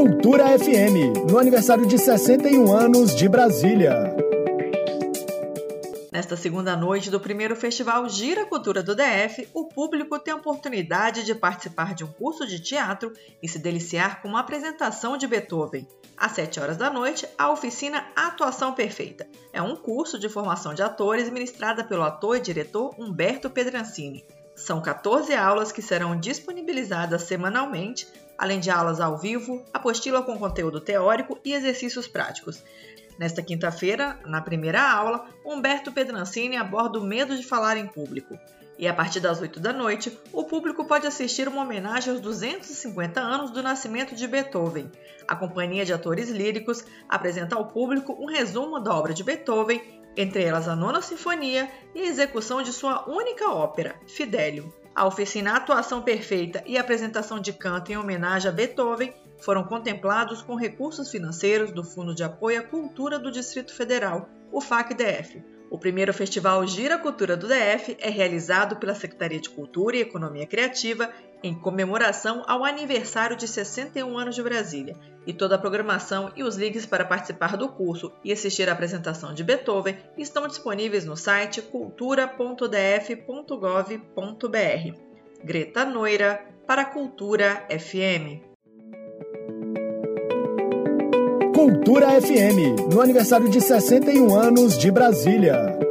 Cultura FM, no aniversário de 61 anos de Brasília. Nesta segunda noite do primeiro festival Gira Cultura do DF, o público tem a oportunidade de participar de um curso de teatro e se deliciar com uma apresentação de Beethoven. Às 7 horas da noite, a oficina Atuação Perfeita. É um curso de formação de atores ministrada pelo ator e diretor Humberto Pedrancini. São 14 aulas que serão disponibilizadas semanalmente além de aulas ao vivo, apostila com conteúdo teórico e exercícios práticos. Nesta quinta-feira, na primeira aula, Humberto Pedrancini aborda o medo de falar em público. E a partir das 8 da noite, o público pode assistir uma homenagem aos 250 anos do nascimento de Beethoven. A companhia de atores líricos apresenta ao público um resumo da obra de Beethoven, entre elas a Nona Sinfonia e a execução de sua única ópera, Fidelio. A oficina Atuação Perfeita e apresentação de canto em homenagem a Beethoven foram contemplados com recursos financeiros do Fundo de Apoio à Cultura do Distrito Federal, o FAC-DF. O primeiro festival Gira Cultura do DF é realizado pela Secretaria de Cultura e Economia Criativa em comemoração ao aniversário de 61 anos de Brasília. E toda a programação e os links para participar do curso e assistir à apresentação de Beethoven estão disponíveis no site cultura.df.gov.br. Greta Noira, para a Cultura FM. Cultura FM, no aniversário de 61 anos de Brasília.